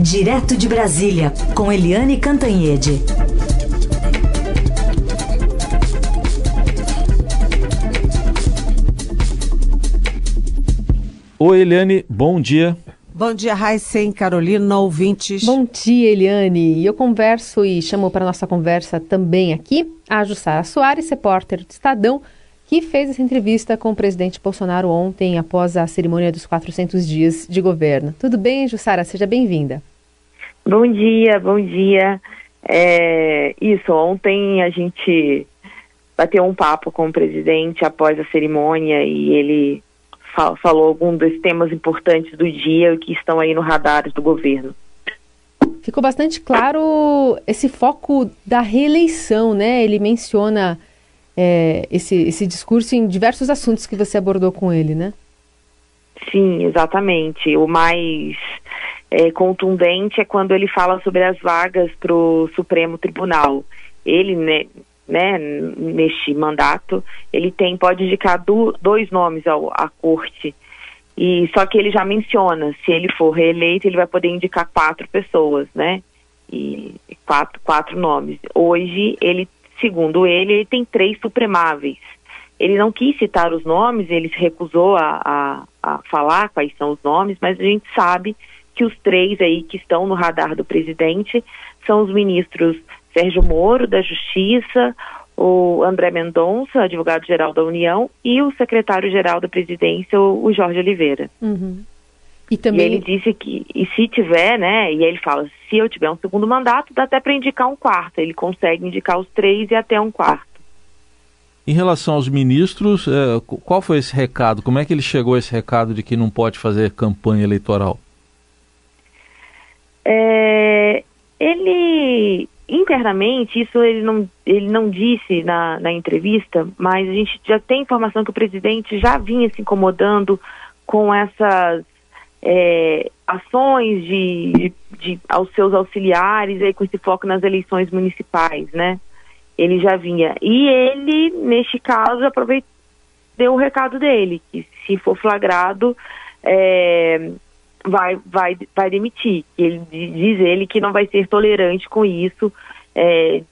Direto de Brasília, com Eliane Cantanhede. Oi, Eliane, bom dia. Bom dia, Raíssen, Carolina, ouvintes. Bom dia, Eliane. E eu converso e chamo para nossa conversa também aqui a Jussara Soares, repórter do Estadão, que fez essa entrevista com o presidente Bolsonaro ontem, após a cerimônia dos 400 dias de governo. Tudo bem, Jussara? Seja bem-vinda. Bom dia, bom dia. É, isso, ontem a gente bateu um papo com o presidente após a cerimônia e ele falou alguns dos temas importantes do dia que estão aí no radar do governo. Ficou bastante claro esse foco da reeleição, né? Ele menciona é, esse, esse discurso em diversos assuntos que você abordou com ele, né? Sim, exatamente. O mais é, contundente é quando ele fala sobre as vagas para o Supremo Tribunal. Ele, né, né, neste mandato, ele tem pode indicar do, dois nomes ao, à corte. E só que ele já menciona, se ele for reeleito, ele vai poder indicar quatro pessoas, né? E quatro, quatro nomes. Hoje, ele, segundo ele, ele tem três supremáveis. Ele não quis citar os nomes, ele se recusou a, a, a falar quais são os nomes, mas a gente sabe que os três aí que estão no radar do presidente são os ministros Sérgio Moro, da Justiça, o André Mendonça, advogado-geral da União, e o secretário-geral da presidência, o Jorge Oliveira. Uhum. E, também... e ele disse que, e se tiver, né, e ele fala, se eu tiver um segundo mandato, dá até para indicar um quarto. Ele consegue indicar os três e até um quarto. Em relação aos ministros, é, qual foi esse recado? Como é que ele chegou a esse recado de que não pode fazer campanha eleitoral? É, ele internamente, isso ele não, ele não disse na, na entrevista, mas a gente já tem informação que o presidente já vinha se incomodando com essas é, ações de, de, aos seus auxiliares, aí, com esse foco nas eleições municipais, né? Ele já vinha. E ele, neste caso, aproveitou, deu o recado dele, que se for flagrado, é, vai, vai, vai demitir. Ele diz ele que não vai ser tolerante com isso é,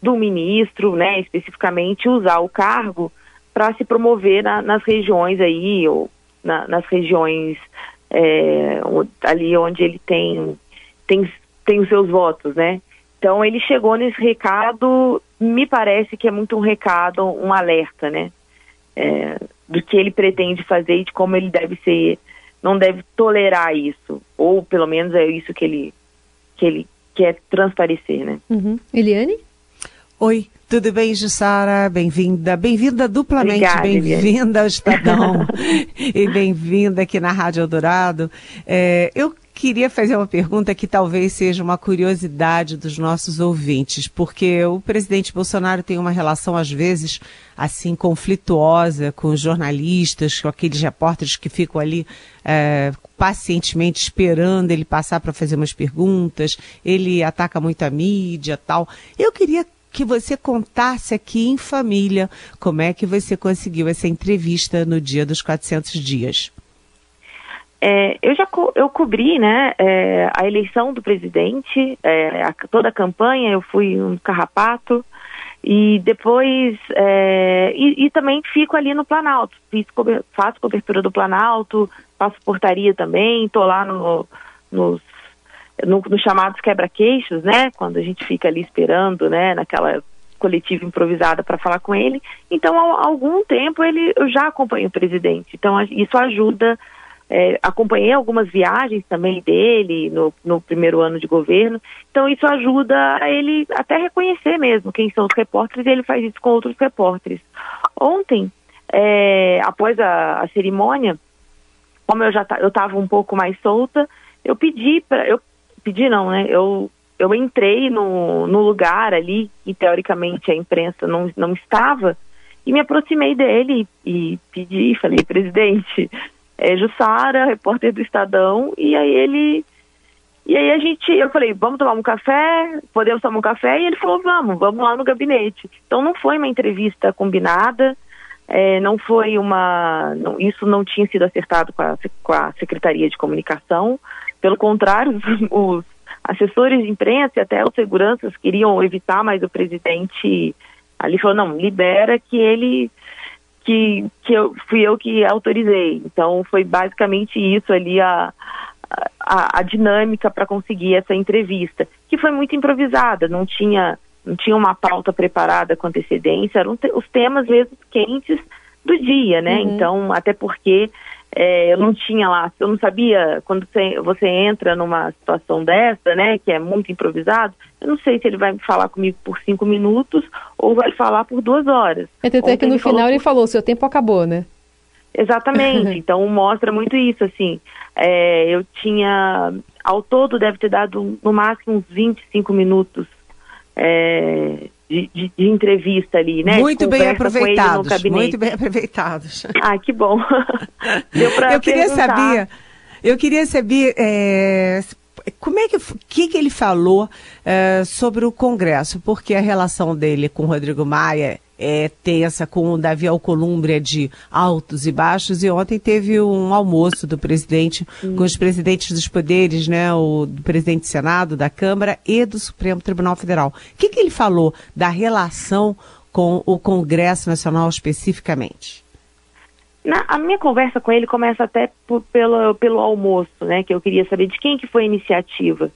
do ministro, né, especificamente usar o cargo para se promover na, nas regiões aí ou na, nas regiões é, ali onde ele tem, tem tem os seus votos, né? Então ele chegou nesse recado, me parece que é muito um recado, um alerta, né? É, do que ele pretende fazer e de como ele deve ser não deve tolerar isso, ou pelo menos é isso que ele, que ele quer transparecer, né? Uhum. Eliane? Oi, tudo bem, Jussara? Bem-vinda, bem-vinda duplamente, bem-vinda ao Estadão e bem-vinda aqui na Rádio Eldorado. É, eu queria fazer uma pergunta que talvez seja uma curiosidade dos nossos ouvintes, porque o presidente Bolsonaro tem uma relação, às vezes, assim, conflituosa com os jornalistas, com aqueles repórteres que ficam ali é, pacientemente esperando ele passar para fazer umas perguntas, ele ataca muito a mídia tal. Eu queria que você contasse aqui em família como é que você conseguiu essa entrevista no dia dos 400 dias. É, eu já co eu cobri né, é, a eleição do presidente, é, a, toda a campanha, eu fui um carrapato e depois é, e, e, também fico ali no Planalto, Fiz, faço cobertura do Planalto, faço portaria também, estou lá no, nos no, no chamados quebra-queixos, né, quando a gente fica ali esperando, né, naquela coletiva improvisada para falar com ele. Então, há algum tempo ele eu já acompanho o presidente. Então, isso ajuda é, acompanhei algumas viagens também dele no, no, primeiro ano de governo, então isso ajuda ele até reconhecer mesmo quem são os repórteres e ele faz isso com outros repórteres. Ontem, é, após a, a, cerimônia, como eu já eu estava um pouco mais solta, eu pedi para eu pedi não, né? Eu eu entrei no, no lugar ali e teoricamente a imprensa não, não estava e me aproximei dele e, e pedi, falei, presidente, é, Jussara, repórter do Estadão, e aí ele. E aí a gente, eu falei, vamos tomar um café? Podemos tomar um café? E ele falou, vamos, vamos lá no gabinete. Então não foi uma entrevista combinada, é, não foi uma. Não, isso não tinha sido acertado com a, com a Secretaria de Comunicação, Pelo contrário, os, assessores de imprensa e até os seguranças queriam evitar, mas o presidente ali falou, não, libera que ele que, que eu, fui eu que autorizei. Então foi basicamente isso ali a, a, a dinâmica para conseguir essa entrevista, que foi muito improvisada, não tinha, não tinha uma pauta preparada com antecedência, eram te, os temas mesmo quentes do dia, né? Uhum. Então, até porque é, eu não tinha lá, eu não sabia, quando você, você entra numa situação dessa, né, que é muito improvisado, eu não sei se ele vai falar comigo por cinco minutos ou vai falar por duas horas. É, até que no final ele falou, seu tempo acabou, né? Exatamente, então mostra muito isso, assim, é, eu tinha, ao todo deve ter dado no máximo uns 25 minutos é, de, de, de, entrevista ali, né? Muito bem aproveitados, muito bem aproveitados. Ah, que bom. Deu pra eu queria perguntar. saber, eu queria saber é, como é que, que, que ele falou é, sobre o Congresso, porque a relação dele com o Rodrigo Maia é tensa, com o Davi Alcolumbre é de altos e baixos, e ontem teve um almoço do presidente hum. com os presidentes dos poderes, né, o do presidente do Senado, da Câmara e do Supremo Tribunal Federal. O que, que ele falou da relação com o Congresso Nacional especificamente? Na, a minha conversa com ele começa até por, pelo, pelo almoço, né? Que eu queria saber de quem que foi a iniciativa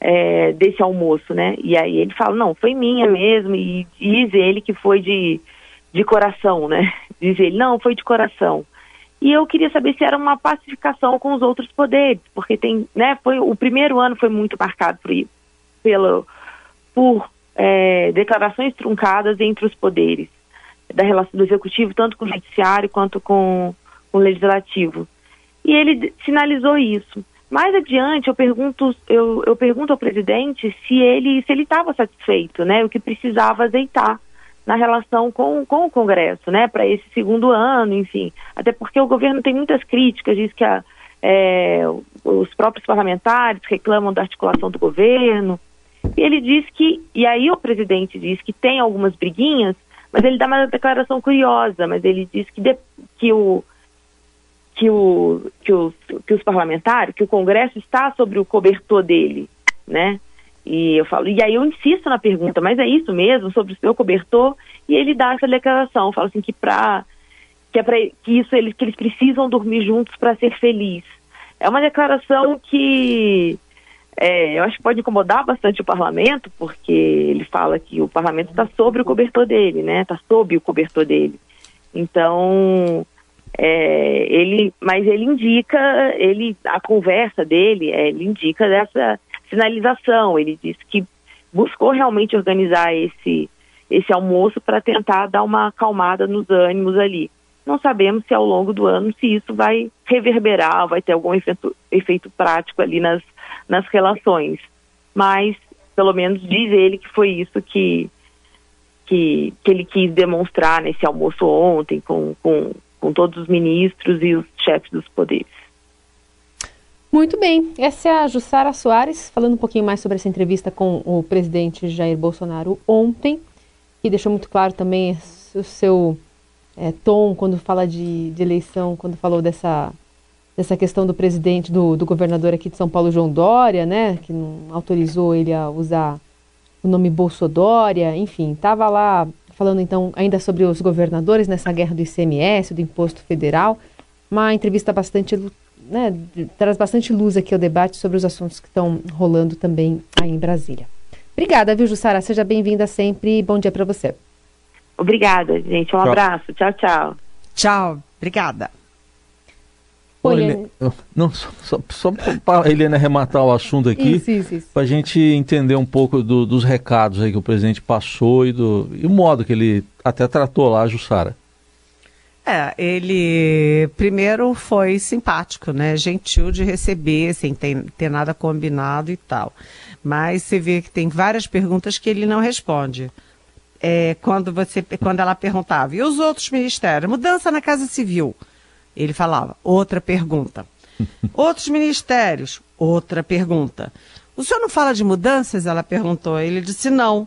é, desse almoço, né? E aí ele fala, não, foi minha mesmo, e diz ele que foi de, de coração, né? Diz ele, não, foi de coração. E eu queria saber se era uma pacificação com os outros poderes, porque tem, né? Foi o primeiro ano foi muito marcado por pelo por é, declarações truncadas entre os poderes da relação do executivo, tanto com o judiciário quanto com, com o legislativo. E ele sinalizou isso. Mais adiante, eu pergunto, eu, eu pergunto ao presidente se ele se ele estava satisfeito, né, o que precisava azeitar na relação com, com o Congresso, né, para esse segundo ano, enfim. Até porque o governo tem muitas críticas, diz que a, é, os próprios parlamentares reclamam da articulação do governo. E ele diz que, e aí o presidente diz que tem algumas briguinhas, mas ele dá uma declaração curiosa, mas ele diz que, de, que, o, que, o, que, os, que os parlamentares, que o Congresso está sobre o cobertor dele, né? E eu falo, e aí eu insisto na pergunta, mas é isso mesmo, sobre o seu cobertor? E ele dá essa declaração, fala assim que para que é para que isso eles que eles precisam dormir juntos para ser feliz. É uma declaração que é, eu acho que pode incomodar bastante o parlamento, porque ele fala que o parlamento está sobre o cobertor dele, né? Está sob o cobertor dele. Então, é, ele, mas ele indica, ele, a conversa dele, é, ele indica dessa sinalização. Ele disse que buscou realmente organizar esse esse almoço para tentar dar uma acalmada nos ânimos ali. Não sabemos se ao longo do ano se isso vai reverberar, vai ter algum efeito, efeito prático ali nas nas relações. Mas, pelo menos, diz ele que foi isso que, que, que ele quis demonstrar nesse almoço ontem com, com, com todos os ministros e os chefes dos poderes. Muito bem, essa é a Jussara Soares, falando um pouquinho mais sobre essa entrevista com o presidente Jair Bolsonaro ontem, e deixou muito claro também o seu é, tom quando fala de, de eleição, quando falou dessa dessa questão do presidente, do, do governador aqui de São Paulo, João Dória, né, que não autorizou ele a usar o nome Bolsodória, enfim, estava lá falando então ainda sobre os governadores nessa guerra do ICMS, do Imposto Federal, uma entrevista bastante, né, traz bastante luz aqui ao debate sobre os assuntos que estão rolando também aí em Brasília. Obrigada, viu, Jussara? Seja bem-vinda sempre e bom dia para você. Obrigada, gente. Um tchau. abraço. Tchau, tchau. Tchau. Obrigada. Oi, não, só, só, só para a Helena arrematar o assunto aqui, para a gente entender um pouco do, dos recados aí que o presidente passou e, do, e o modo que ele até tratou lá a Jussara. É, ele primeiro foi simpático, né? Gentil de receber, sem ter, ter nada combinado e tal. Mas você vê que tem várias perguntas que ele não responde. É, quando, você, quando ela perguntava, e os outros ministérios? Mudança na Casa Civil. Ele falava, outra pergunta. Outros ministérios, outra pergunta. O senhor não fala de mudanças? Ela perguntou. Ele disse, não.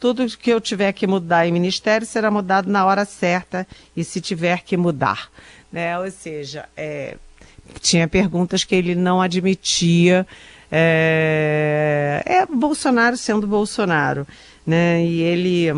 Tudo que eu tiver que mudar em ministério será mudado na hora certa e se tiver que mudar. Né? Ou seja, é, tinha perguntas que ele não admitia. É, é Bolsonaro sendo Bolsonaro, né? E ele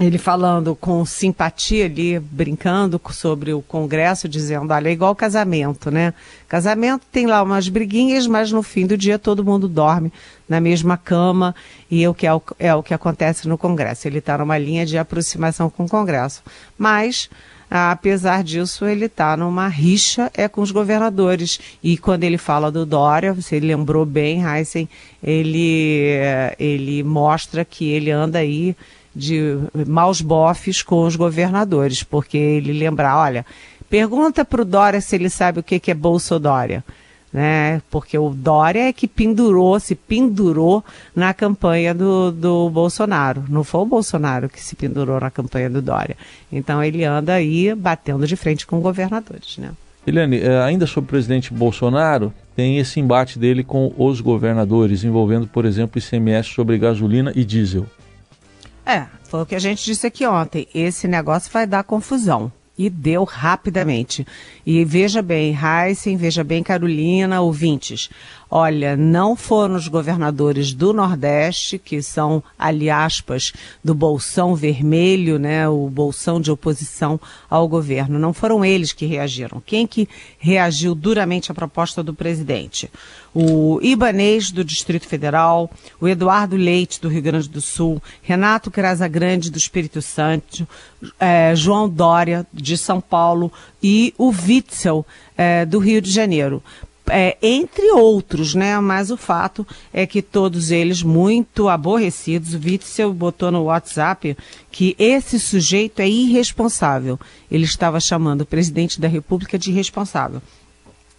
ele falando com simpatia ali, brincando sobre o Congresso, dizendo, olha, é igual casamento, né? Casamento tem lá umas briguinhas, mas no fim do dia todo mundo dorme na mesma cama e é o que, é o, é o que acontece no Congresso. Ele está numa linha de aproximação com o Congresso. Mas, apesar disso, ele está numa rixa é com os governadores. E quando ele fala do Dória, você lembrou bem, Heisen, ele, ele mostra que ele anda aí de maus bofes com os governadores, porque ele lembra, olha, pergunta para o Dória se ele sabe o que, que é Bolsa Dória. Né? Porque o Dória é que pendurou, se pendurou na campanha do, do Bolsonaro. Não foi o Bolsonaro que se pendurou na campanha do Dória. Então ele anda aí batendo de frente com governadores, né? Eliane, eh, ainda sobre o presidente Bolsonaro, tem esse embate dele com os governadores, envolvendo, por exemplo, ICMS sobre gasolina e diesel. É, foi o que a gente disse aqui ontem. Esse negócio vai dar confusão. E deu rapidamente. E veja bem, Heisen, veja bem, Carolina, ouvintes. Olha, não foram os governadores do Nordeste, que são, ali aspas, do bolsão vermelho, né, o bolsão de oposição ao governo. Não foram eles que reagiram. Quem que reagiu duramente à proposta do presidente? O Ibanês, do Distrito Federal, o Eduardo Leite, do Rio Grande do Sul, Renato Casagrande, do Espírito Santo, é, João Dória, de São Paulo, e o Witzel, é, do Rio de Janeiro é, entre outros, né? Mas o fato é que todos eles muito aborrecidos. O Witzel botou no WhatsApp que esse sujeito é irresponsável. Ele estava chamando o presidente da República de irresponsável.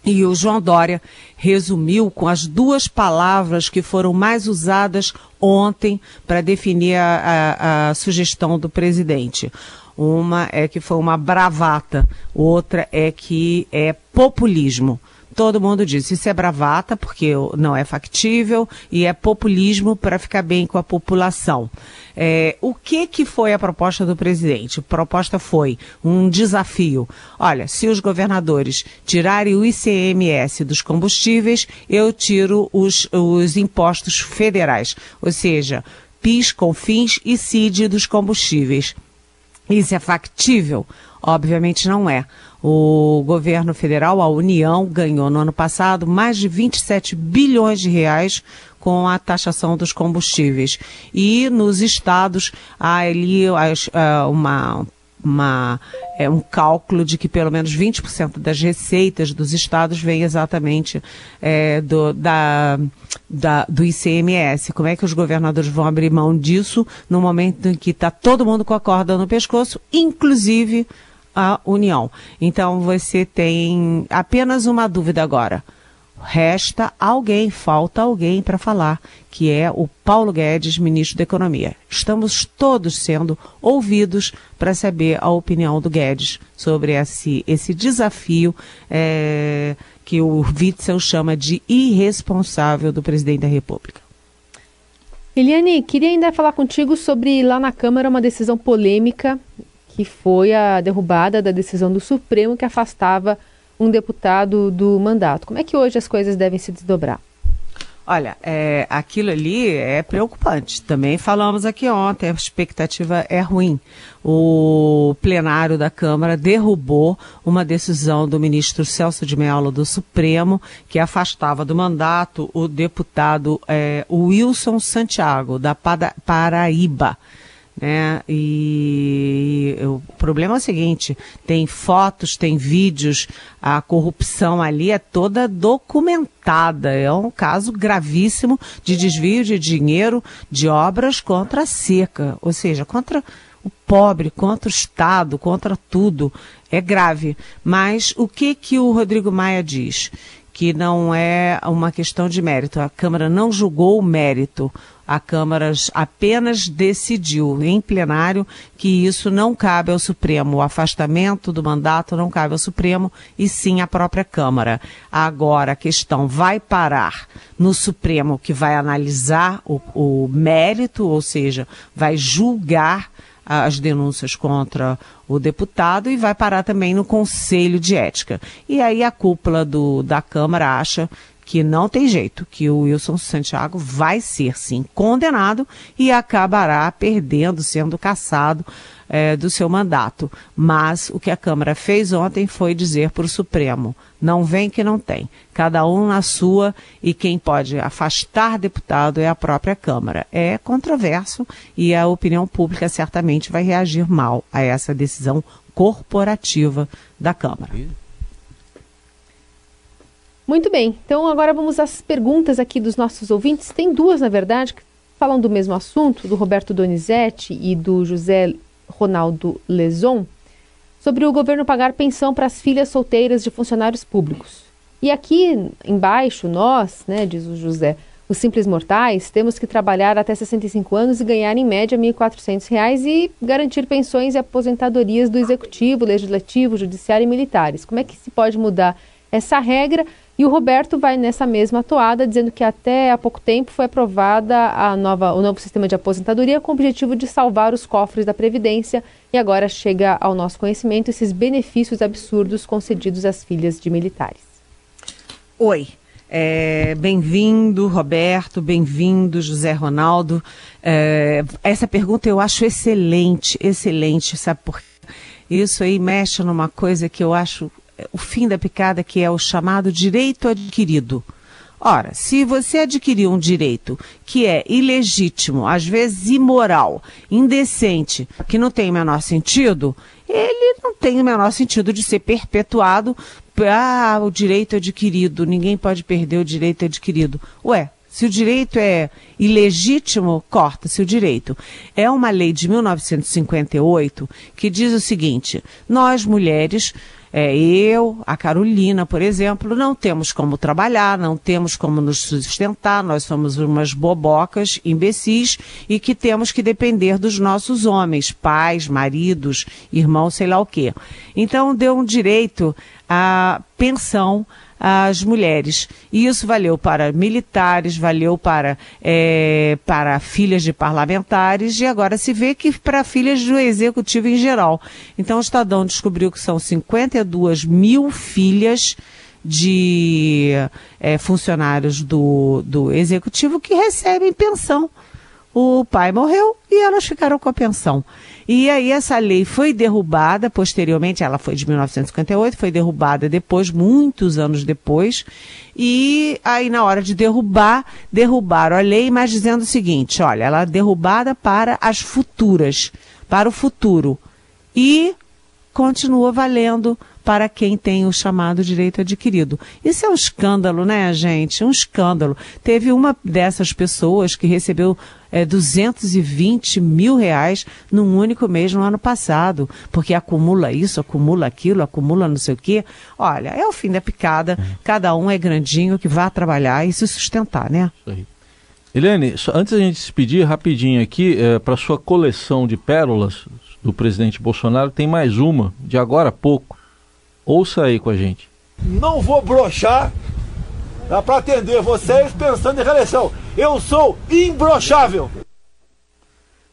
E o João Dória resumiu com as duas palavras que foram mais usadas ontem para definir a, a, a, sugestão do presidente. Uma é que foi uma bravata, outra é que é populismo. Todo mundo diz, isso é bravata porque não é factível e é populismo para ficar bem com a população. É, o que que foi a proposta do presidente? A proposta foi um desafio. Olha, se os governadores tirarem o ICMS dos combustíveis, eu tiro os, os impostos federais, ou seja, PIS, CONFINS e CID dos combustíveis. Isso é factível? Obviamente não é. O governo federal, a União, ganhou no ano passado mais de 27 bilhões de reais com a taxação dos combustíveis. E nos estados há ali uh, uma uma, é, um cálculo de que pelo menos 20% das receitas dos estados vem exatamente é, do, da, da, do ICMS. Como é que os governadores vão abrir mão disso no momento em que está todo mundo com a corda no pescoço, inclusive a União. Então você tem apenas uma dúvida agora. Resta alguém, falta alguém para falar, que é o Paulo Guedes, ministro da Economia. Estamos todos sendo ouvidos para saber a opinião do Guedes sobre esse, esse desafio é, que o Witzel chama de irresponsável do presidente da República. Eliane, queria ainda falar contigo sobre lá na Câmara uma decisão polêmica que foi a derrubada da decisão do Supremo que afastava um deputado do mandato. Como é que hoje as coisas devem se desdobrar? Olha, é, aquilo ali é preocupante. Também falamos aqui ontem, a expectativa é ruim. O plenário da Câmara derrubou uma decisão do ministro Celso de Mello do Supremo, que afastava do mandato o deputado é, Wilson Santiago, da Paraíba. Né? E o problema é o seguinte: tem fotos, tem vídeos, a corrupção ali é toda documentada. É um caso gravíssimo de desvio de dinheiro de obras contra a seca, ou seja, contra o pobre, contra o Estado, contra tudo. É grave. Mas o que que o Rodrigo Maia diz? Que não é uma questão de mérito. A Câmara não julgou o mérito a Câmara apenas decidiu em plenário que isso não cabe ao Supremo. O afastamento do mandato não cabe ao Supremo e sim à própria Câmara. Agora a questão vai parar no Supremo, que vai analisar o, o mérito, ou seja, vai julgar as denúncias contra o deputado e vai parar também no Conselho de Ética. E aí a cúpula do, da Câmara acha que não tem jeito, que o Wilson Santiago vai ser sim condenado e acabará perdendo, sendo caçado é, do seu mandato. Mas o que a Câmara fez ontem foi dizer para o Supremo: não vem que não tem. Cada um na sua e quem pode afastar deputado é a própria Câmara. É controverso e a opinião pública certamente vai reagir mal a essa decisão corporativa da Câmara. Muito bem, então agora vamos às perguntas aqui dos nossos ouvintes. Tem duas, na verdade, que falam do mesmo assunto, do Roberto Donizete e do José Ronaldo Leson, sobre o governo pagar pensão para as filhas solteiras de funcionários públicos. E aqui embaixo, nós, né, diz o José, os simples mortais, temos que trabalhar até 65 anos e ganhar em média R$ 1.400 e garantir pensões e aposentadorias do executivo, legislativo, judiciário e militares. Como é que se pode mudar essa regra? E o Roberto vai nessa mesma toada, dizendo que até há pouco tempo foi aprovada a nova, o novo sistema de aposentadoria com o objetivo de salvar os cofres da Previdência e agora chega ao nosso conhecimento esses benefícios absurdos concedidos às filhas de militares. Oi. É, bem-vindo, Roberto, bem-vindo, José Ronaldo. É, essa pergunta eu acho excelente, excelente, sabe por quê? Isso aí mexe numa coisa que eu acho o fim da picada, que é o chamado direito adquirido. Ora, se você adquiriu um direito que é ilegítimo, às vezes imoral, indecente, que não tem o menor sentido, ele não tem o menor sentido de ser perpetuado. Ah, o direito adquirido, ninguém pode perder o direito adquirido. Ué, se o direito é ilegítimo, corta-se o direito. É uma lei de 1958 que diz o seguinte: nós mulheres é, eu, a Carolina, por exemplo, não temos como trabalhar, não temos como nos sustentar, nós somos umas bobocas, imbecis, e que temos que depender dos nossos homens, pais, maridos, irmãos, sei lá o quê. Então, deu um direito à pensão as mulheres. E isso valeu para militares, valeu para, é, para filhas de parlamentares e agora se vê que para filhas do executivo em geral. Então o Estadão descobriu que são 52 mil filhas de é, funcionários do, do executivo que recebem pensão. O pai morreu e elas ficaram com a pensão. E aí essa lei foi derrubada posteriormente, ela foi de 1958, foi derrubada depois, muitos anos depois, e aí na hora de derrubar, derrubaram a lei, mas dizendo o seguinte, olha, ela é derrubada para as futuras, para o futuro. E continua valendo para quem tem o chamado direito adquirido. Isso é um escândalo, né, gente? Um escândalo. Teve uma dessas pessoas que recebeu é, 220 mil reais num único mês no ano passado, porque acumula isso, acumula aquilo, acumula não sei o quê. Olha, é o fim da picada. Cada um é grandinho que vá trabalhar e se sustentar, né? Isso aí. Helene, antes da gente se despedir, rapidinho aqui, é, para sua coleção de pérolas do presidente Bolsonaro, tem mais uma, de agora a pouco. Ouça aí com a gente. Não vou brochar Dá para atender vocês pensando em reeleição. Eu sou imbrochável.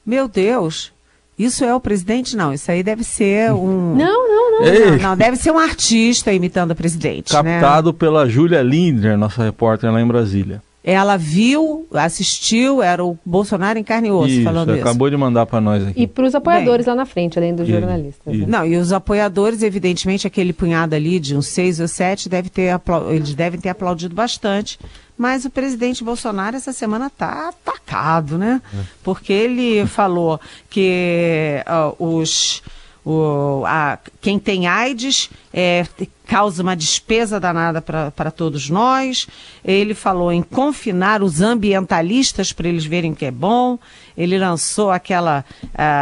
Meu Deus. Isso é o presidente? Não, isso aí deve ser um. Não, não, não. Não, não, deve ser um artista imitando o presidente. Né? Captado né? pela Júlia Lindner, nossa repórter lá em Brasília. Ela viu, assistiu, era o Bolsonaro em carne e osso isso, falando isso. acabou de mandar para nós aqui. E para os apoiadores Bem, lá na frente, além dos jornalistas. Né? Não, e os apoiadores, evidentemente, aquele punhado ali de uns seis ou sete, deve ter eles devem ter aplaudido bastante. Mas o presidente Bolsonaro essa semana está atacado, né? É. Porque ele falou que uh, os o, a, quem tem AIDS é, causa uma despesa danada para todos nós. Ele falou em confinar os ambientalistas para eles verem que é bom. Ele lançou aquela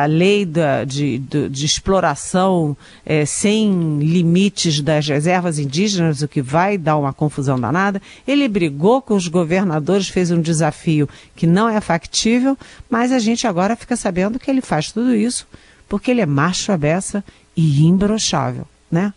lei da, de, de, de, exploração é, sem limites das reservas indígenas, o que vai dar uma confusão danada. Ele brigou com os governadores, fez um desafio que não é factível, mas a gente agora fica sabendo que ele faz tudo isso porque ele é macho a beça e imbrochável, né?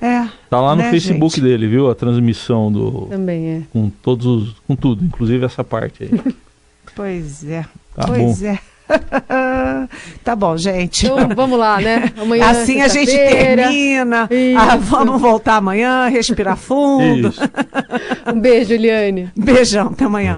É. Tá lá no né, Facebook gente? dele, viu? A transmissão do. Também é. Com todos os, Com tudo, inclusive essa parte aí. pois é. Tá pois bom. é. tá bom, gente. Então, vamos lá, né? Amanhã, é assim a gente termina. Ah, vamos voltar amanhã, respirar fundo. um beijo, Eliane. Beijão, até amanhã.